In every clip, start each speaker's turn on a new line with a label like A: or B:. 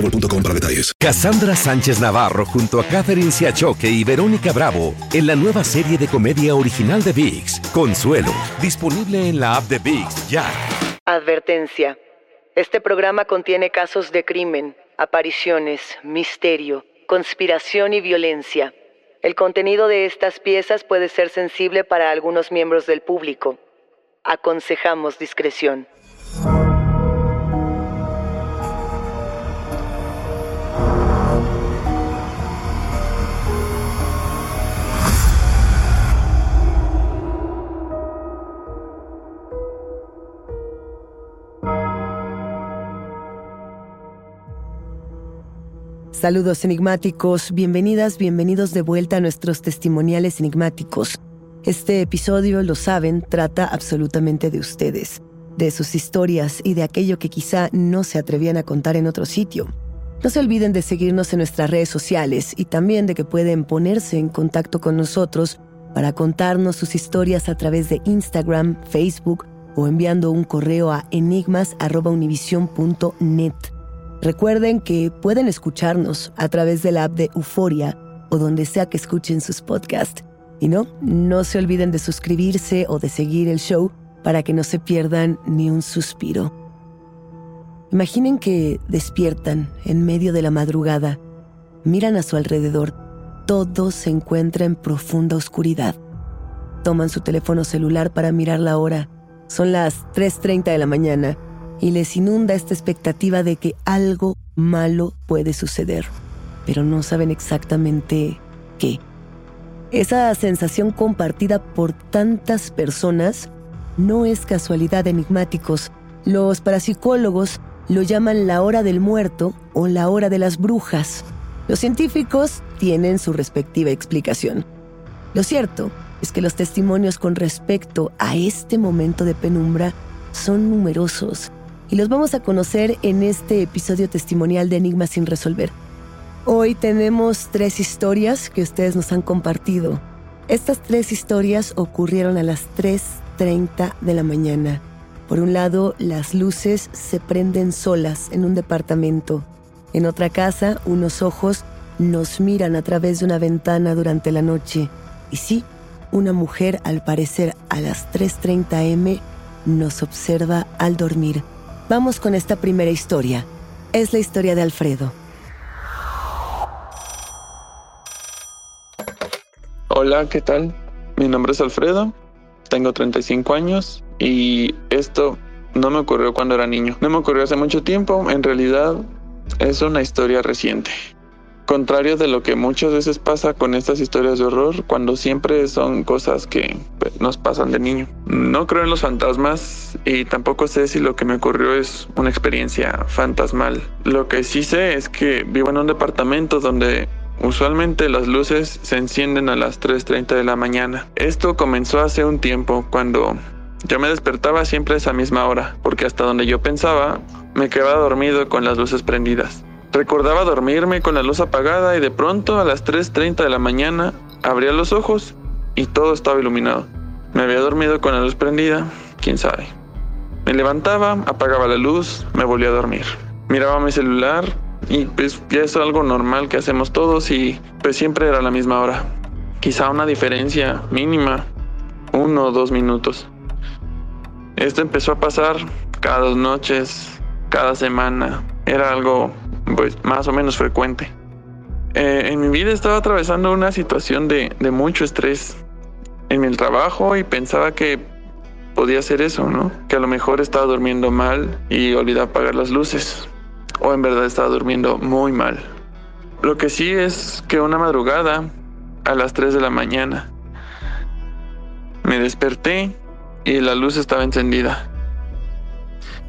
A: boostmobile.com.
B: Cassandra Sánchez Navarro junto a Catherine Siachoque y Verónica Bravo en la nueva serie de comedia original de VIX, Consuelo, disponible en la app de VIX ya.
C: Advertencia. Este programa contiene casos de crimen, apariciones, misterio, conspiración y violencia. El contenido de estas piezas puede ser sensible para algunos miembros del público. Aconsejamos discreción. Saludos enigmáticos, bienvenidas, bienvenidos de vuelta a nuestros testimoniales enigmáticos. Este episodio, lo saben, trata absolutamente de ustedes, de sus historias y de aquello que quizá no se atrevían a contar en otro sitio. No se olviden de seguirnos en nuestras redes sociales y también de que pueden ponerse en contacto con nosotros para contarnos sus historias a través de Instagram, Facebook o enviando un correo a enigmas.univision.net. Recuerden que pueden escucharnos a través de la app de Euforia o donde sea que escuchen sus podcasts. Y no, no se olviden de suscribirse o de seguir el show para que no se pierdan ni un suspiro. Imaginen que despiertan en medio de la madrugada, miran a su alrededor, todo se encuentra en profunda oscuridad. Toman su teléfono celular para mirar la hora. Son las 3.30 de la mañana y les inunda esta expectativa de que algo malo puede suceder, pero no saben exactamente qué. Esa sensación compartida por tantas personas no es casualidad enigmáticos. Los parapsicólogos lo llaman la hora del muerto o la hora de las brujas. Los científicos tienen su respectiva explicación. Lo cierto es que los testimonios con respecto a este momento de penumbra son numerosos y los vamos a conocer en este episodio testimonial de Enigmas sin resolver. Hoy tenemos tres historias que ustedes nos han compartido. Estas tres historias ocurrieron a las 3.30 de la mañana. Por un lado, las luces se prenden solas en un departamento. En otra casa, unos ojos nos miran a través de una ventana durante la noche. Y sí, una mujer, al parecer a las 3.30 am, nos observa al dormir. Vamos con esta primera historia. Es la historia de Alfredo.
D: Hola, ¿qué tal? Mi nombre es Alfredo, tengo 35 años y esto no me ocurrió cuando era niño. No me ocurrió hace mucho tiempo, en realidad es una historia reciente. Contrario de lo que muchas veces pasa con estas historias de horror, cuando siempre son cosas que pues, nos pasan de niño. No creo en los fantasmas y tampoco sé si lo que me ocurrió es una experiencia fantasmal. Lo que sí sé es que vivo en un departamento donde Usualmente las luces se encienden a las 3.30 de la mañana. Esto comenzó hace un tiempo cuando yo me despertaba siempre a esa misma hora, porque hasta donde yo pensaba me quedaba dormido con las luces prendidas. Recordaba dormirme con la luz apagada y de pronto a las 3.30 de la mañana abría los ojos y todo estaba iluminado. Me había dormido con la luz prendida, quién sabe. Me levantaba, apagaba la luz, me volvía a dormir. Miraba mi celular y pues ya es algo normal que hacemos todos y pues siempre era la misma hora. Quizá una diferencia mínima, uno o dos minutos. Esto empezó a pasar cada dos noches, cada semana. Era algo pues más o menos frecuente. Eh, en mi vida estaba atravesando una situación de, de mucho estrés en el trabajo y pensaba que podía ser eso, ¿no? Que a lo mejor estaba durmiendo mal y olvidé apagar las luces. O en verdad estaba durmiendo muy mal. Lo que sí es que una madrugada, a las 3 de la mañana, me desperté y la luz estaba encendida.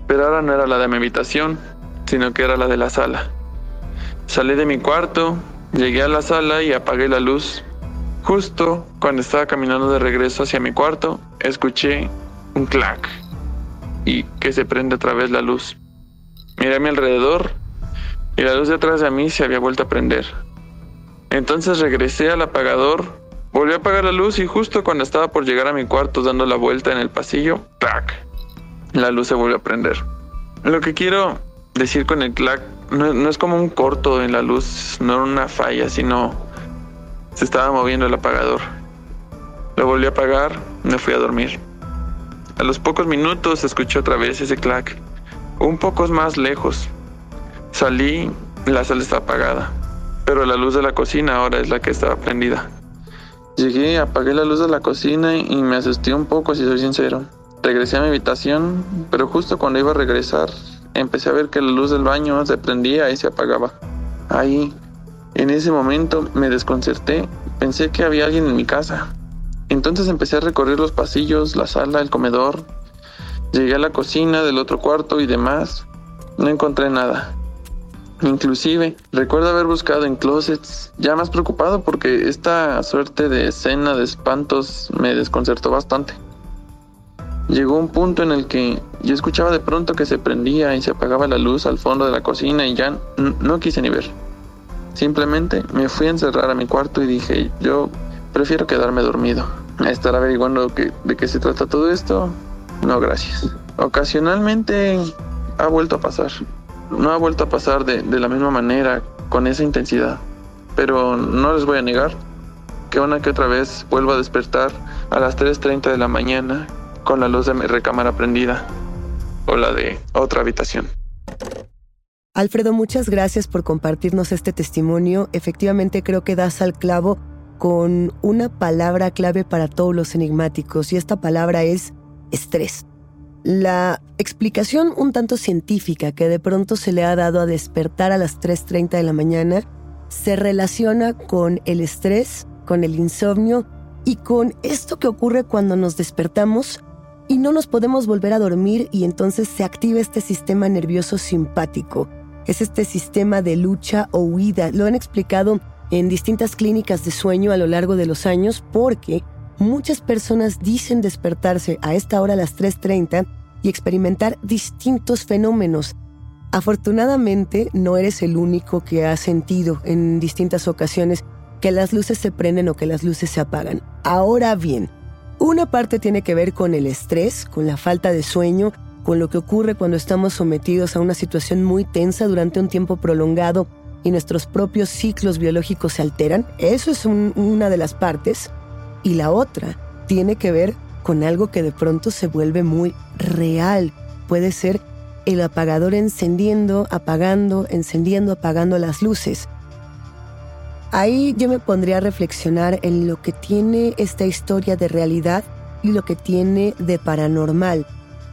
D: Pero ahora no era la de mi habitación, sino que era la de la sala. Salí de mi cuarto, llegué a la sala y apagué la luz. Justo cuando estaba caminando de regreso hacia mi cuarto, escuché un clac y que se prende otra vez la luz. Miré a mi alrededor y la luz detrás de mí se había vuelto a prender. Entonces regresé al apagador, volví a apagar la luz y justo cuando estaba por llegar a mi cuarto dando la vuelta en el pasillo, clac, la luz se volvió a prender. Lo que quiero decir con el clac no, no es como un corto en la luz, no era una falla, sino se estaba moviendo el apagador. Lo volví a apagar, me fui a dormir. A los pocos minutos escuché otra vez ese clac, un poco más lejos. Salí, la sala está apagada, pero la luz de la cocina ahora es la que estaba prendida. Llegué, apagué la luz de la cocina y me asusté un poco, si soy sincero. Regresé a mi habitación, pero justo cuando iba a regresar, empecé a ver que la luz del baño se prendía y se apagaba. Ahí, en ese momento, me desconcerté. Pensé que había alguien en mi casa. Entonces empecé a recorrer los pasillos, la sala, el comedor. Llegué a la cocina del otro cuarto y demás. No encontré nada. Inclusive, recuerdo haber buscado en closets, ya más preocupado porque esta suerte de escena de espantos me desconcertó bastante. Llegó un punto en el que yo escuchaba de pronto que se prendía y se apagaba la luz al fondo de la cocina y ya no quise ni ver. Simplemente me fui a encerrar a mi cuarto y dije, yo prefiero quedarme dormido. A estar averiguando de qué se trata todo esto, no gracias. Ocasionalmente ha vuelto a pasar. No ha vuelto a pasar de, de la misma manera, con esa intensidad. Pero no les voy a negar que una que otra vez vuelvo a despertar a las 3.30 de la mañana con la luz de mi recámara prendida o la de otra habitación.
C: Alfredo, muchas gracias por compartirnos este testimonio. Efectivamente creo que das al clavo con una palabra clave para todos los enigmáticos y esta palabra es estrés. La explicación un tanto científica que de pronto se le ha dado a despertar a las 3.30 de la mañana se relaciona con el estrés, con el insomnio y con esto que ocurre cuando nos despertamos y no nos podemos volver a dormir y entonces se activa este sistema nervioso simpático. Es este sistema de lucha o huida. Lo han explicado en distintas clínicas de sueño a lo largo de los años porque muchas personas dicen despertarse a esta hora a las 3.30 y experimentar distintos fenómenos. Afortunadamente no eres el único que ha sentido en distintas ocasiones que las luces se prenden o que las luces se apagan. Ahora bien, una parte tiene que ver con el estrés, con la falta de sueño, con lo que ocurre cuando estamos sometidos a una situación muy tensa durante un tiempo prolongado y nuestros propios ciclos biológicos se alteran. Eso es una de las partes. Y la otra tiene que ver con algo que de pronto se vuelve muy real. Puede ser el apagador encendiendo, apagando, encendiendo, apagando las luces. Ahí yo me pondría a reflexionar en lo que tiene esta historia de realidad y lo que tiene de paranormal.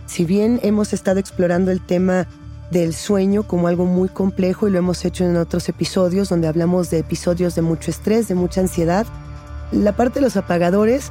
C: Si bien hemos estado explorando el tema del sueño como algo muy complejo y lo hemos hecho en otros episodios donde hablamos de episodios de mucho estrés, de mucha ansiedad, la parte de los apagadores,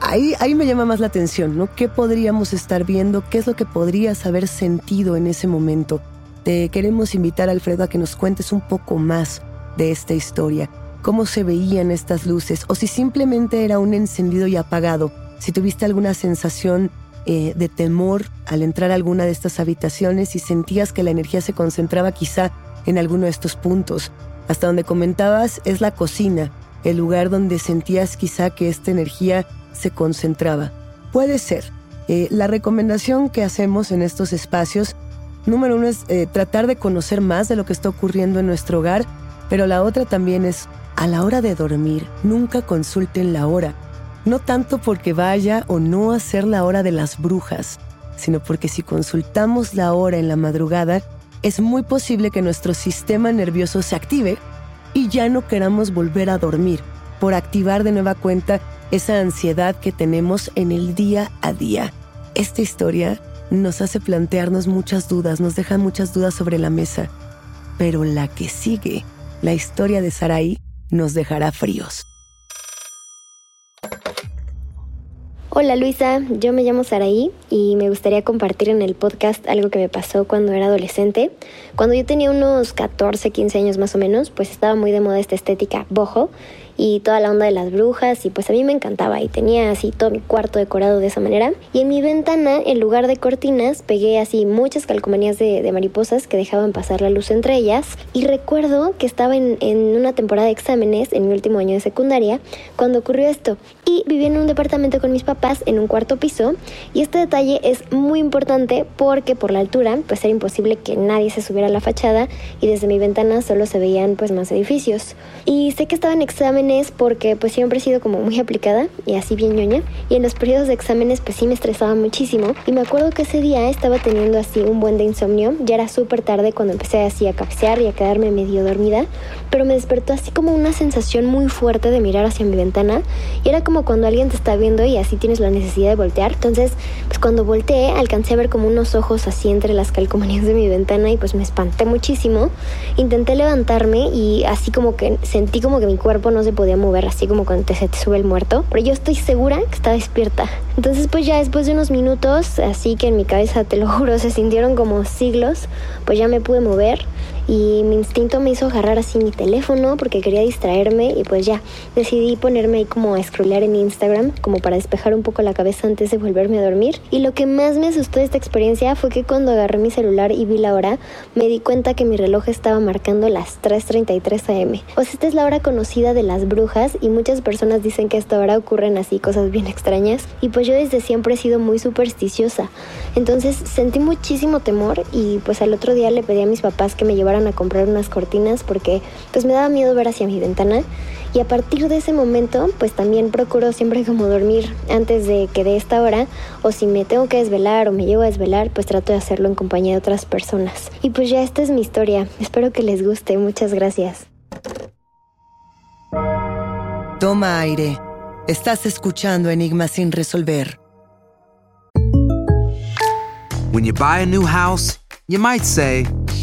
C: ahí, ahí me llama más la atención, ¿no? ¿Qué podríamos estar viendo? ¿Qué es lo que podrías haber sentido en ese momento? Te queremos invitar, Alfredo, a que nos cuentes un poco más de esta historia cómo se veían estas luces o si simplemente era un encendido y apagado, si tuviste alguna sensación eh, de temor al entrar a alguna de estas habitaciones y sentías que la energía se concentraba quizá en alguno de estos puntos. Hasta donde comentabas es la cocina, el lugar donde sentías quizá que esta energía se concentraba. Puede ser. Eh, la recomendación que hacemos en estos espacios Número uno es eh, tratar de conocer más de lo que está ocurriendo en nuestro hogar, pero la otra también es, a la hora de dormir, nunca consulten la hora. No tanto porque vaya o no a ser la hora de las brujas, sino porque si consultamos la hora en la madrugada, es muy posible que nuestro sistema nervioso se active y ya no queramos volver a dormir por activar de nueva cuenta esa ansiedad que tenemos en el día a día. Esta historia nos hace plantearnos muchas dudas, nos deja muchas dudas sobre la mesa, pero la que sigue, la historia de Saraí, nos dejará fríos.
E: Hola Luisa, yo me llamo Saraí y me gustaría compartir en el podcast algo que me pasó cuando era adolescente. Cuando yo tenía unos 14, 15 años más o menos, pues estaba muy de moda esta estética bojo y toda la onda de las brujas y pues a mí me encantaba y tenía así todo mi cuarto decorado de esa manera. Y en mi ventana en lugar de cortinas pegué así muchas calcomanías de, mariposas que dejaban pasar la luz entre ellas. Y recuerdo que estaba en, una temporada de exámenes en mi último año de secundaria cuando ocurrió esto. Y vivía en un departamento con mis papás en un cuarto piso. Y este detalle es muy importante porque por la altura pues era imposible que nadie se subiera a la fachada y desde mi ventana solo se veían pues más edificios. Y sé que estaba en examen porque pues siempre he sido como muy aplicada y así bien ñoña. Y en los periodos de exámenes pues sí me estresaba muchísimo. Y me acuerdo que ese día estaba teniendo así un buen de insomnio, ya era súper tarde cuando empecé así a cabecear y a quedarme medio dormida, pero me despertó así como una sensación muy fuerte de mirar hacia mi ventana. Y era como cuando alguien te está viendo y así tienes la necesidad de voltear, entonces pues cuando volteé alcancé a ver como unos ojos así entre las calcomanías de mi ventana y pues me espanté muchísimo, intenté levantarme y así como que sentí como que mi cuerpo no se podía mover así como cuando te, se te sube el muerto, pero yo estoy segura que está despierta. Entonces pues ya después de unos minutos, así que en mi cabeza, te lo juro, se sintieron como siglos, pues ya me pude mover y mi instinto me hizo agarrar así mi teléfono porque quería distraerme y pues ya decidí ponerme ahí como a scrollear en Instagram como para despejar un poco la cabeza antes de volverme a dormir. Y lo que más me asustó de esta experiencia fue que cuando agarré mi celular y vi la hora me di cuenta que mi reloj estaba marcando las 3.33 am o sea esta es la hora conocida de las brujas y muchas personas dicen que a esta hora ocurren así cosas bien extrañas. Y pues yo desde siempre he sido muy supersticiosa. Entonces sentí muchísimo temor y pues al otro día le pedí a mis papás que me llevaran a comprar unas cortinas porque pues me daba miedo ver hacia mi ventana. Y a partir de ese momento pues también procuro siempre como dormir antes de que de esta hora o si me tengo que desvelar o me llego a desvelar pues trato de hacerlo en compañía de otras personas. Y pues ya esta es mi historia. Espero que les guste. Muchas gracias.
C: Toma aire. Estás escuchando Enigma sin resolver.
F: When you buy a new house you might say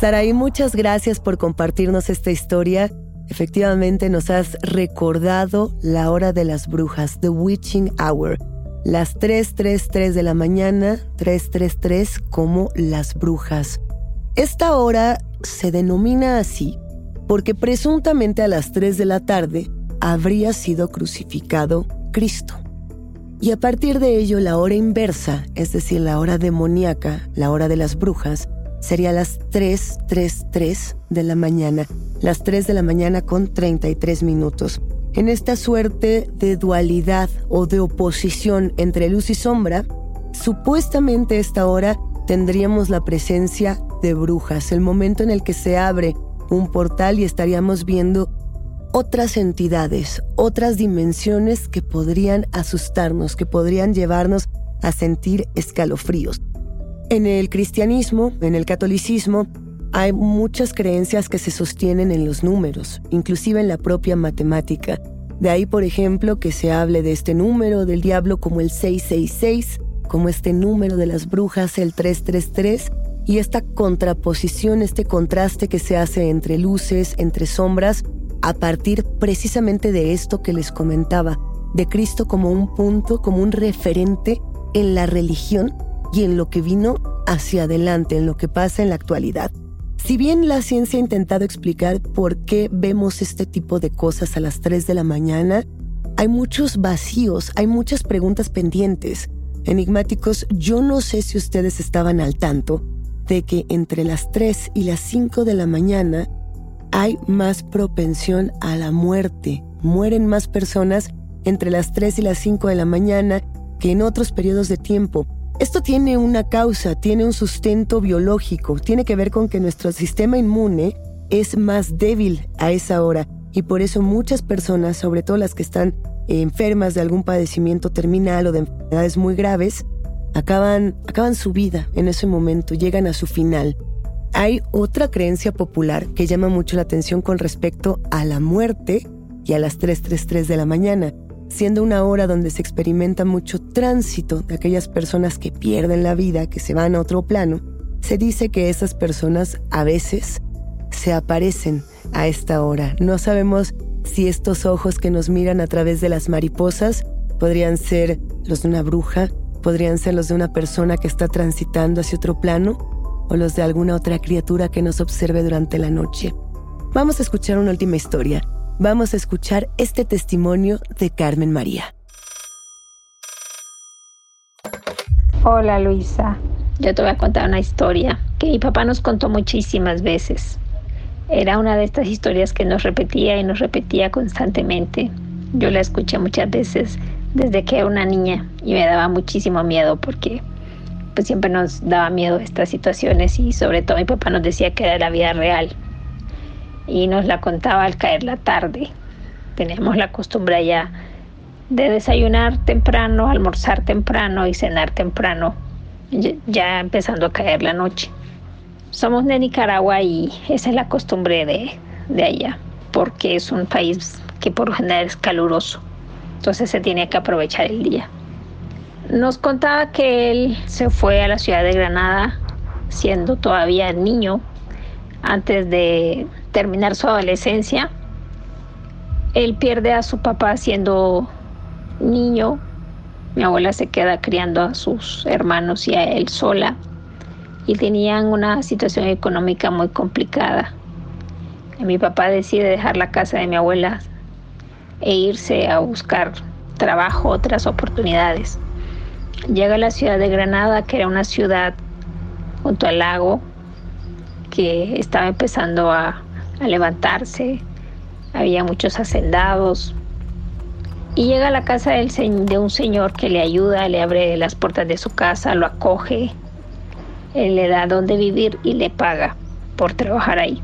C: Saraí, muchas gracias por compartirnos esta historia. Efectivamente, nos has recordado la hora de las brujas, The Witching Hour. Las 3.33 de la mañana, 3.33 como las brujas. Esta hora se denomina así porque presuntamente a las 3 de la tarde habría sido crucificado Cristo. Y a partir de ello, la hora inversa, es decir, la hora demoníaca, la hora de las brujas, sería las 3, 3, 3 de la mañana, las 3 de la mañana con 33 minutos. En esta suerte de dualidad o de oposición entre luz y sombra, supuestamente esta hora tendríamos la presencia de brujas, el momento en el que se abre un portal y estaríamos viendo otras entidades, otras dimensiones que podrían asustarnos, que podrían llevarnos a sentir escalofríos. En el cristianismo, en el catolicismo, hay muchas creencias que se sostienen en los números, inclusive en la propia matemática. De ahí, por ejemplo, que se hable de este número del diablo como el 666, como este número de las brujas, el 333, y esta contraposición, este contraste que se hace entre luces, entre sombras, a partir precisamente de esto que les comentaba, de Cristo como un punto, como un referente en la religión y en lo que vino hacia adelante, en lo que pasa en la actualidad. Si bien la ciencia ha intentado explicar por qué vemos este tipo de cosas a las 3 de la mañana, hay muchos vacíos, hay muchas preguntas pendientes. Enigmáticos, yo no sé si ustedes estaban al tanto de que entre las 3 y las 5 de la mañana hay más propensión a la muerte. Mueren más personas entre las 3 y las 5 de la mañana que en otros periodos de tiempo. Esto tiene una causa, tiene un sustento biológico, tiene que ver con que nuestro sistema inmune es más débil a esa hora y por eso muchas personas, sobre todo las que están enfermas de algún padecimiento terminal o de enfermedades muy graves, acaban, acaban su vida en ese momento, llegan a su final. Hay otra creencia popular que llama mucho la atención con respecto a la muerte y a las 3.33 de la mañana, siendo una hora donde se experimenta mucho tránsito de aquellas personas que pierden la vida, que se van a otro plano. Se dice que esas personas a veces se aparecen a esta hora. No sabemos si estos ojos que nos miran a través de las mariposas podrían ser los de una bruja, podrían ser los de una persona que está transitando hacia otro plano, o los de alguna otra criatura que nos observe durante la noche. Vamos a escuchar una última historia. Vamos a escuchar este testimonio de Carmen María.
G: Hola Luisa, yo te voy a contar una historia que mi papá nos contó muchísimas veces. Era una de estas historias que nos repetía y nos repetía constantemente. Yo la escuché muchas veces desde que era una niña y me daba muchísimo miedo porque pues siempre nos daba miedo estas situaciones y sobre todo mi papá nos decía que era la vida real y nos la contaba al caer la tarde. Teníamos la costumbre ya de desayunar temprano, almorzar temprano y cenar temprano, ya empezando a caer la noche. Somos de Nicaragua y esa es la costumbre de, de allá, porque es un país que por lo general es caluroso, entonces se tiene que aprovechar el día. Nos contaba que él se fue a la ciudad de Granada siendo todavía niño, antes de terminar su adolescencia. Él pierde a su papá siendo niño. Mi abuela se queda criando a sus hermanos y a él sola. Y tenían una situación económica muy complicada. mi papá decide dejar la casa de mi abuela e irse a buscar trabajo, otras oportunidades. Llega a la ciudad de Granada, que era una ciudad junto al lago, que estaba empezando a, levantarse, había muchos hacendados. Y llega a la casa de un señor que le ayuda, le abre las puertas de su casa, lo acoge, le da donde vivir y le paga por trabajar ahí.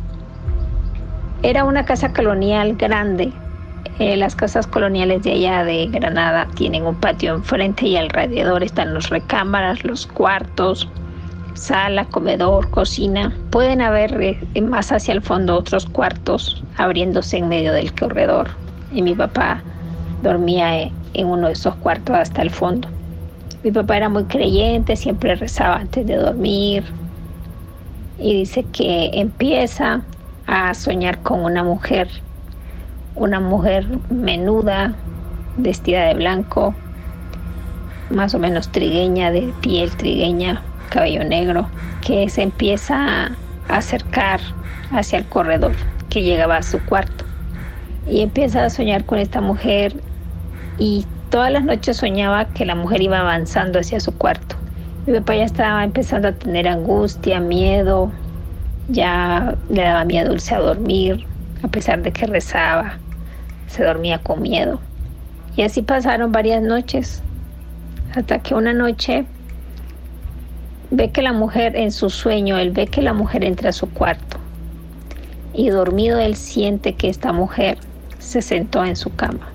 G: Era una casa colonial grande, eh, las casas coloniales de allá de Granada tienen un patio enfrente y alrededor están los recámaras, los cuartos, sala, comedor, cocina. Pueden haber eh, más hacia el fondo otros cuartos abriéndose en medio del corredor. Y mi papá dormía eh, en uno de esos cuartos hasta el fondo. Mi papá era muy creyente, siempre rezaba antes de dormir. Y dice que empieza a soñar con una mujer una mujer menuda, vestida de blanco, más o menos trigueña, de piel trigueña, cabello negro, que se empieza a acercar hacia el corredor que llegaba a su cuarto. y empieza a soñar con esta mujer y todas las noches soñaba que la mujer iba avanzando hacia su cuarto. Mi papá ya estaba empezando a tener angustia, miedo, ya le daba miedo irse a dormir, a pesar de que rezaba, se dormía con miedo. Y así pasaron varias noches, hasta que una noche ve que la mujer en su sueño, él ve que la mujer entra a su cuarto y dormido él siente que esta mujer se sentó en su cama.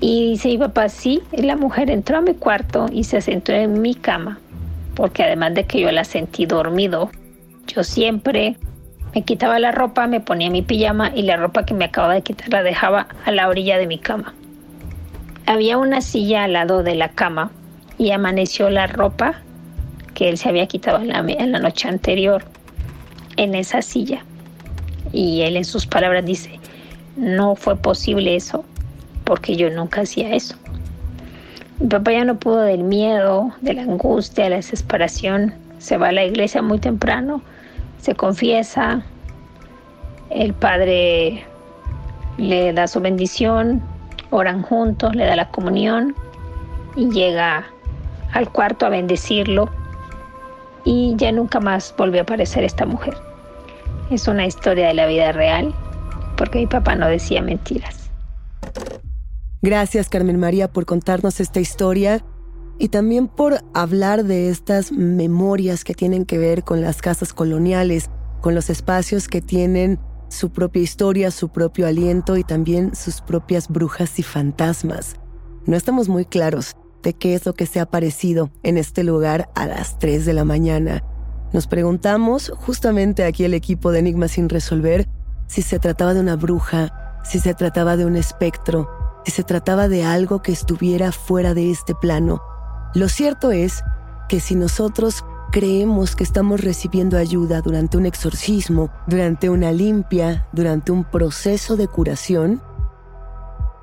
G: Y dice mi papá, sí, la mujer entró a mi cuarto y se sentó en mi cama, porque además de que yo la sentí dormido, yo siempre me quitaba la ropa, me ponía mi pijama y la ropa que me acababa de quitar la dejaba a la orilla de mi cama. Había una silla al lado de la cama y amaneció la ropa que él se había quitado en la, noche anterior en esa silla. Y él en sus palabras dice, no fue posible eso porque yo nunca hacía eso. Mi papá ya no pudo del miedo, de la angustia, de la desesperación. Se va a la iglesia muy temprano, se confiesa, el padre le da su bendición, oran juntos, le da la comunión y llega al cuarto a bendecirlo y ya nunca más volvió a aparecer esta mujer. Es una historia de la vida real porque mi papá no decía mentiras.
C: Gracias Carmen María por contarnos esta historia y también por hablar de estas memorias que tienen que ver con las casas coloniales, con los espacios que tienen su propia historia, su propio aliento y también sus propias brujas y fantasmas. No estamos muy claros qué es lo que se ha aparecido en este lugar a las 3 de la mañana. Nos preguntamos, justamente aquí el equipo de Enigma sin resolver, si se trataba de una bruja, si se trataba de un espectro, si se trataba de algo que estuviera fuera de este plano. Lo cierto es que si nosotros creemos que estamos recibiendo ayuda durante un exorcismo, durante una limpia, durante un proceso de curación,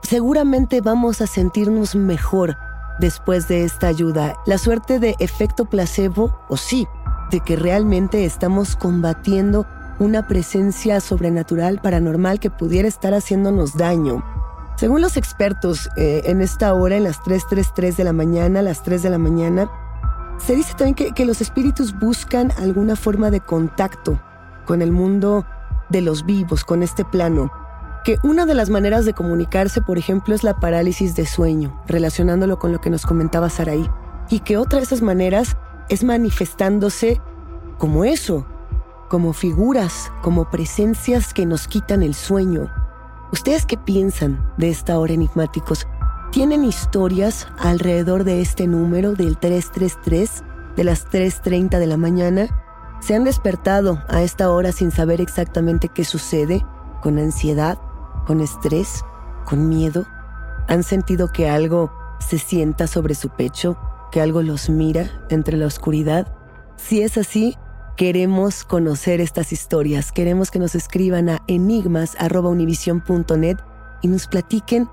C: seguramente vamos a sentirnos mejor después de esta ayuda. La suerte de efecto placebo, o sí, de que realmente estamos combatiendo una presencia sobrenatural, paranormal que pudiera estar haciéndonos daño. Según los expertos, eh, en esta hora, en las 3.33 de la mañana, las 3 de la mañana, se dice también que, que los espíritus buscan alguna forma de contacto con el mundo de los vivos, con este plano. Que una de las maneras de comunicarse, por ejemplo, es la parálisis de sueño, relacionándolo con lo que nos comentaba Saraí. Y que otra de esas maneras es manifestándose como eso, como figuras, como presencias que nos quitan el sueño. ¿Ustedes qué piensan de esta hora enigmáticos? ¿Tienen historias alrededor de este número del 333 de las 3.30 de la mañana? ¿Se han despertado a esta hora sin saber exactamente qué sucede? ¿Con ansiedad? ¿Con estrés? ¿Con miedo? ¿Han sentido que algo se sienta sobre su pecho? ¿Que algo los mira entre la oscuridad? Si es así, queremos conocer estas historias. Queremos que nos escriban a enigmas.univision.net y nos platiquen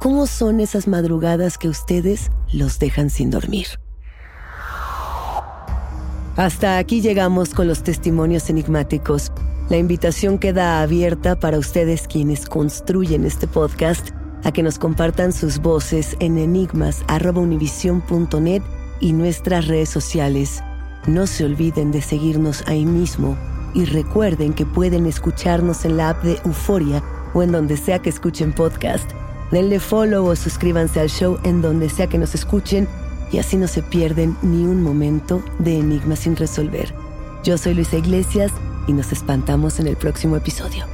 C: ¿Cómo son esas madrugadas que ustedes los dejan sin dormir? Hasta aquí llegamos con los testimonios enigmáticos. La invitación queda abierta para ustedes quienes construyen este podcast a que nos compartan sus voces en enigmas.univision.net y nuestras redes sociales. No se olviden de seguirnos ahí mismo y recuerden que pueden escucharnos en la app de Euforia o en donde sea que escuchen podcast. Denle follow o suscríbanse al show en donde sea que nos escuchen y así no se pierden ni un momento de enigmas sin resolver. Yo soy Luisa Iglesias y nos espantamos en el próximo episodio.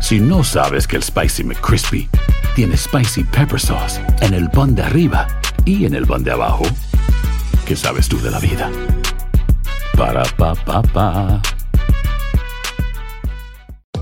H: Si no sabes que el Spicy McCrispy tiene Spicy Pepper Sauce en el pan de arriba y en el pan de abajo, ¿qué sabes tú de la vida? Para, pa, pa, pa.